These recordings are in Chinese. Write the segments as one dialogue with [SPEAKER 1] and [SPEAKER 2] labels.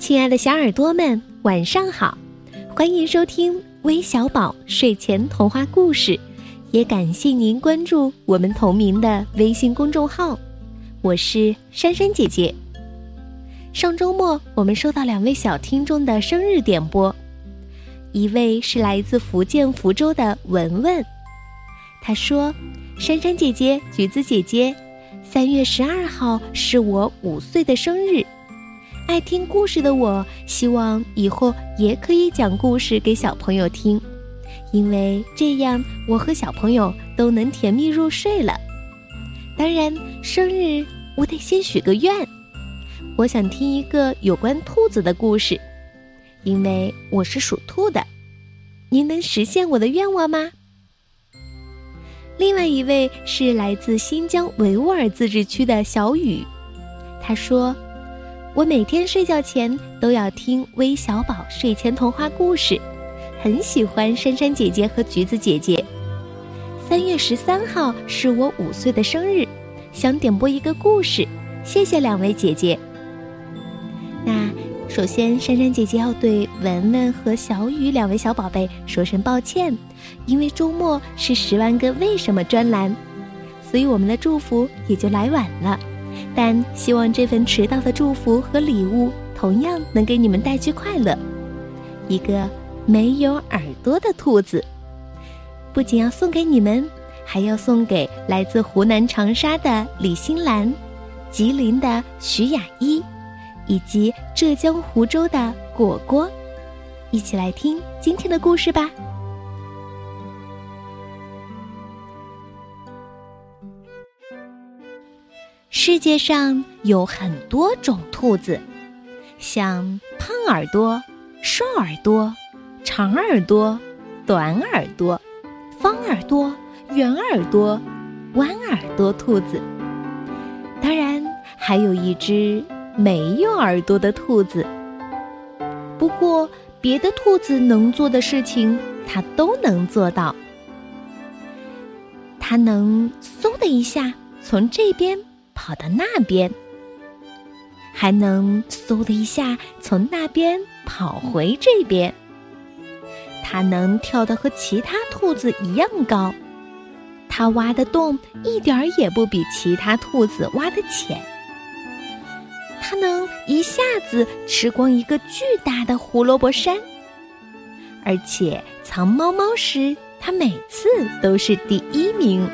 [SPEAKER 1] 亲爱的小耳朵们，晚上好！欢迎收听微小宝睡前童话故事，也感谢您关注我们同名的微信公众号。我是珊珊姐姐。上周末，我们收到两位小听众的生日点播，一位是来自福建福州的文文，他说：“珊珊姐姐、橘子姐姐，三月十二号是我五岁的生日。”爱听故事的我，希望以后也可以讲故事给小朋友听，因为这样我和小朋友都能甜蜜入睡了。当然，生日我得先许个愿，我想听一个有关兔子的故事，因为我是属兔的。您能实现我的愿望吗？另外一位是来自新疆维吾尔自治区的小雨，他说。我每天睡觉前都要听微小宝睡前童话故事，很喜欢珊珊姐姐和橘子姐姐。三月十三号是我五岁的生日，想点播一个故事，谢谢两位姐姐。那首先，珊珊姐姐要对文文和小雨两位小宝贝说声抱歉，因为周末是十万个为什么专栏，所以我们的祝福也就来晚了。但希望这份迟到的祝福和礼物同样能给你们带去快乐。一个没有耳朵的兔子，不仅要送给你们，还要送给来自湖南长沙的李新兰、吉林的徐雅一，以及浙江湖州的果果。一起来听今天的故事吧。世界上有很多种兔子，像胖耳朵、瘦耳朵、长耳朵、短耳朵、方耳朵、圆耳朵、弯耳朵兔子。当然，还有一只没有耳朵的兔子。不过，别的兔子能做的事情，它都能做到。它能嗖的一下从这边。跑到那边，还能嗖的一下从那边跑回这边。它能跳得和其他兔子一样高，它挖的洞一点儿也不比其他兔子挖的浅。它能一下子吃光一个巨大的胡萝卜山，而且藏猫猫时，它每次都是第一名。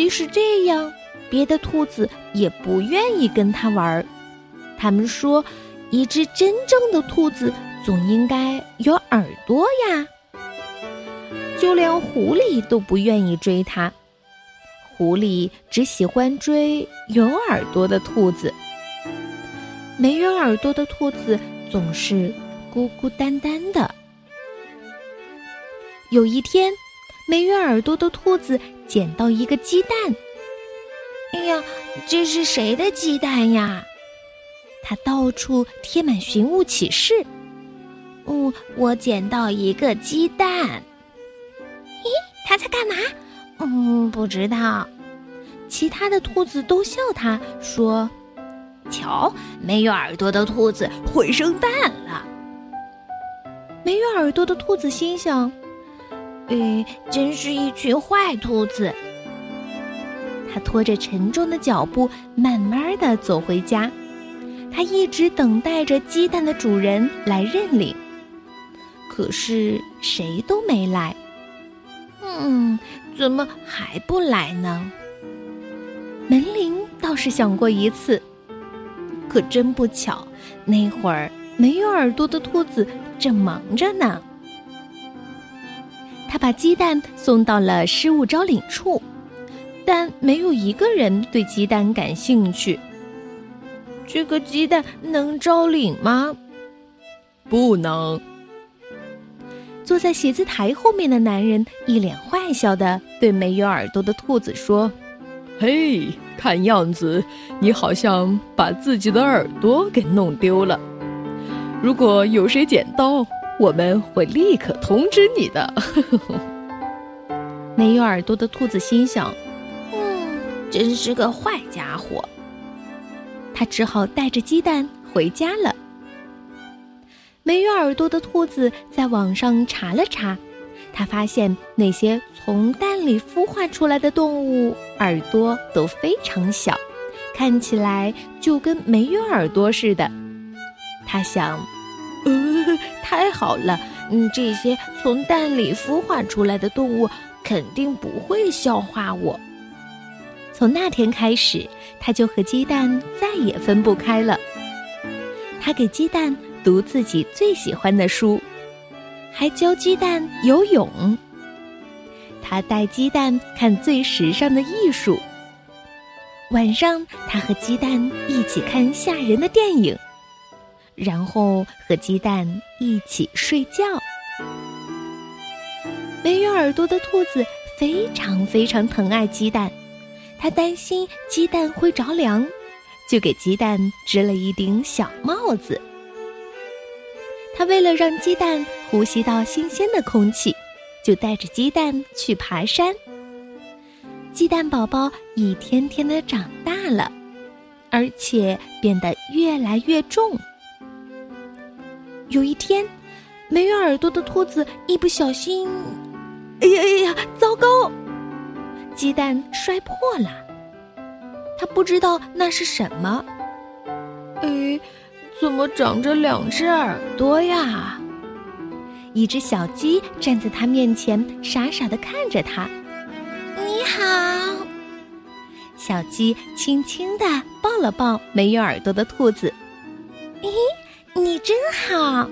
[SPEAKER 1] 即使这样，别的兔子也不愿意跟它玩儿。他们说，一只真正的兔子总应该有耳朵呀。就连狐狸都不愿意追它，狐狸只喜欢追有耳朵的兔子。没有耳朵的兔子总是孤孤单单的。有一天。没有耳朵的兔子捡到一个鸡蛋。哎呀，这是谁的鸡蛋呀？它到处贴满寻物启事。嗯，我捡到一个鸡蛋。咦，它在干嘛？嗯，不知道。其他的兔子都笑它，说：“瞧，没有耳朵的兔子会生蛋了。”没有耳朵的兔子心想。哎，真是一群坏兔子！他拖着沉重的脚步，慢慢的走回家。他一直等待着鸡蛋的主人来认领，可是谁都没来。嗯，怎么还不来呢？门铃倒是响过一次，可真不巧，那会儿没有耳朵的兔子正忙着呢。他把鸡蛋送到了失物招领处，但没有一个人对鸡蛋感兴趣。这个鸡蛋能招领吗？
[SPEAKER 2] 不能。
[SPEAKER 1] 坐在写字台后面的男人一脸坏笑的对没有耳朵的兔子说：“
[SPEAKER 2] 嘿，看样子你好像把自己的耳朵给弄丢了。如果有谁捡到。”我们会立刻通知你的。
[SPEAKER 1] 没有耳朵的兔子心想：“嗯，真是个坏家伙。”他只好带着鸡蛋回家了。没有耳朵的兔子在网上查了查，他发现那些从蛋里孵化出来的动物耳朵都非常小，看起来就跟没有耳朵似的。他想，太好了，嗯，这些从蛋里孵化出来的动物肯定不会笑话我。从那天开始，他就和鸡蛋再也分不开了。他给鸡蛋。读自己最喜欢的书，还教鸡蛋游泳。他带鸡蛋看最时尚的艺术。晚上，他和鸡蛋一起看吓人的电影，然后和鸡蛋一起睡觉。没有耳朵的兔子非常非常疼爱鸡蛋，它担心鸡蛋会着凉，就给鸡蛋织了一顶小帽子。它为了让鸡蛋呼吸到新鲜的空气，就带着鸡蛋去爬山。鸡蛋宝宝一天天的长大了，而且变得越来越重。有一天，没有耳朵的兔子一不小心，哎呀哎呀，糟糕！鸡蛋摔破了。他不知道那是什么。
[SPEAKER 2] 哎。怎么长着两只耳朵呀？
[SPEAKER 1] 一只小鸡站在他面前，傻傻的看着他。
[SPEAKER 3] 你好，
[SPEAKER 1] 小鸡轻轻的抱了抱没有耳朵的兔子。
[SPEAKER 3] 咦，你真好。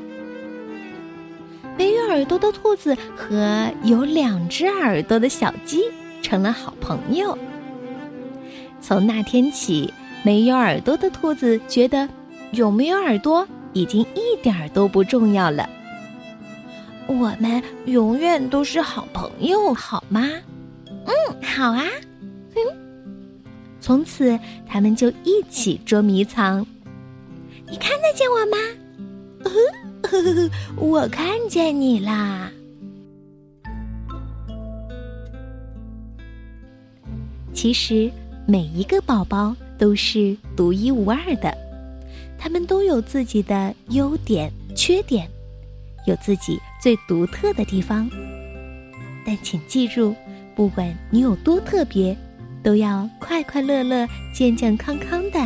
[SPEAKER 1] 没有耳朵的兔子和有两只耳朵的小鸡成了好朋友。从那天起，没有耳朵的兔子觉得。有没有耳朵已经一点儿都不重要了。
[SPEAKER 3] 我们永远都是好朋友，好吗？
[SPEAKER 1] 嗯，好啊。嗯从此，他们就一起捉迷藏。
[SPEAKER 3] 你看得见我吗？我看见你啦。
[SPEAKER 1] 其实，每一个宝宝都是独一无二的。他们都有自己的优点、缺点，有自己最独特的地方。但请记住，不管你有多特别，都要快快乐乐、健健康康的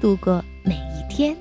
[SPEAKER 1] 度过每一天。